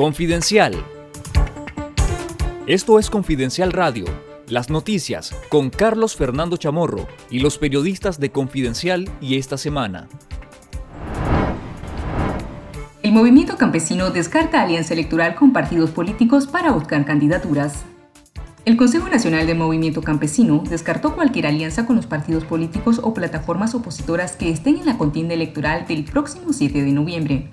Confidencial. Esto es Confidencial Radio, las noticias con Carlos Fernando Chamorro y los periodistas de Confidencial y esta semana. El movimiento campesino descarta alianza electoral con partidos políticos para buscar candidaturas. El Consejo Nacional del Movimiento Campesino descartó cualquier alianza con los partidos políticos o plataformas opositoras que estén en la contienda electoral del próximo 7 de noviembre.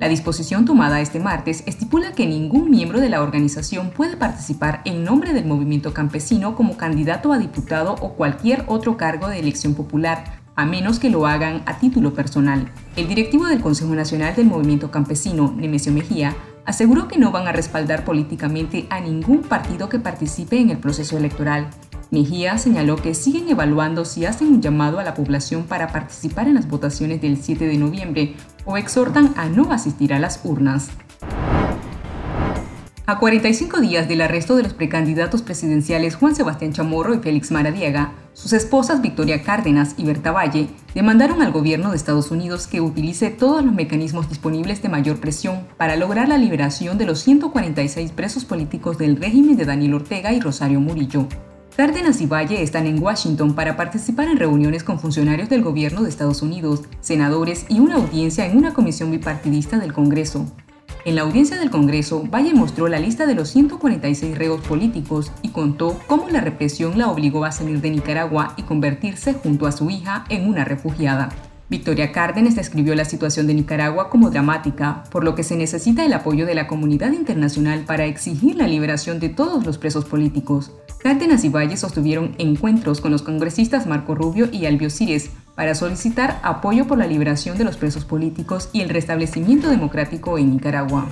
La disposición tomada este martes estipula que ningún miembro de la organización puede participar en nombre del movimiento campesino como candidato a diputado o cualquier otro cargo de elección popular, a menos que lo hagan a título personal. El directivo del Consejo Nacional del Movimiento Campesino, Nemesio Mejía, aseguró que no van a respaldar políticamente a ningún partido que participe en el proceso electoral Mejía señaló que siguen evaluando si hacen un llamado a la población para participar en las votaciones del 7 de noviembre o exhortan a no asistir a las urnas. A 45 días del arresto de los precandidatos presidenciales Juan Sebastián Chamorro y Félix Maradiaga, sus esposas Victoria Cárdenas y Berta Valle demandaron al gobierno de Estados Unidos que utilice todos los mecanismos disponibles de mayor presión para lograr la liberación de los 146 presos políticos del régimen de Daniel Ortega y Rosario Murillo. Cárdenas y Valle están en Washington para participar en reuniones con funcionarios del gobierno de Estados Unidos, senadores y una audiencia en una comisión bipartidista del Congreso. En la audiencia del Congreso, Valle mostró la lista de los 146 reos políticos y contó cómo la represión la obligó a salir de Nicaragua y convertirse junto a su hija en una refugiada. Victoria Cárdenas describió la situación de Nicaragua como dramática, por lo que se necesita el apoyo de la comunidad internacional para exigir la liberación de todos los presos políticos. Cárdenas y Valle sostuvieron encuentros con los congresistas Marco Rubio y Albio Cires para solicitar apoyo por la liberación de los presos políticos y el restablecimiento democrático en Nicaragua.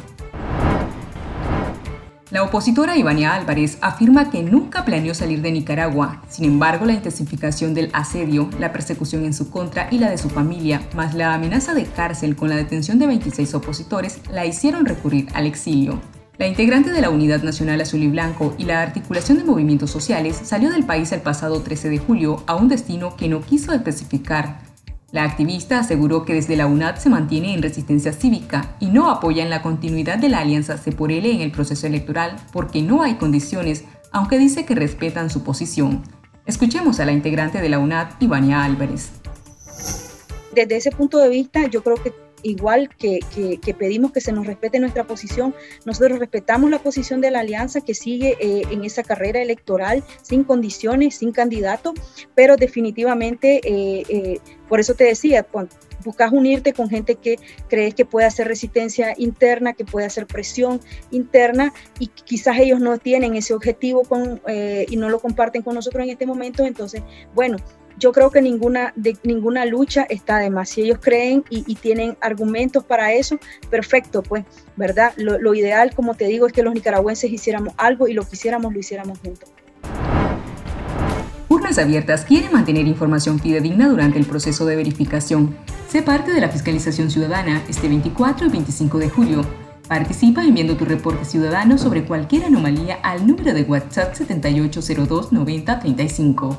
La opositora Ivania Álvarez afirma que nunca planeó salir de Nicaragua. Sin embargo, la intensificación del asedio, la persecución en su contra y la de su familia, más la amenaza de cárcel con la detención de 26 opositores, la hicieron recurrir al exilio. La integrante de la Unidad Nacional Azul y Blanco y la articulación de movimientos sociales salió del país el pasado 13 de julio a un destino que no quiso especificar. La activista aseguró que desde la UNAD se mantiene en resistencia cívica y no apoya en la continuidad de la alianza C por L en el proceso electoral porque no hay condiciones, aunque dice que respetan su posición. Escuchemos a la integrante de la UNAD, Ivania Álvarez. Desde ese punto de vista, yo creo que igual que, pedimos que se nos respete nuestra posición, nosotros respetamos la posición de la alianza que sigue eh, en esa carrera electoral sin condiciones, sin candidato, pero definitivamente, eh, eh, por eso te decía, buscas unirte con gente que crees que puede hacer resistencia interna, que puede hacer presión interna y quizás ellos no tienen ese objetivo con, y no lo comparten con nosotros en este momento, entonces, bueno, yo creo que ninguna, de, ninguna lucha está de más. Si ellos creen y, tienen argumentos para eso, perfecto, pues, ¿verdad? Lo, ideal, como te digo, es que los nicaragüenses hiciéramos algo y lo quisiéramos, lo hiciéramos juntos. Urnas Abiertas quiere mantener información fidedigna durante el proceso de verificación. Sé parte de la fiscalización ciudadana este 24 y 25 de julio. Participa enviando tu reporte ciudadano sobre cualquier anomalía al número de WhatsApp 7802 9035.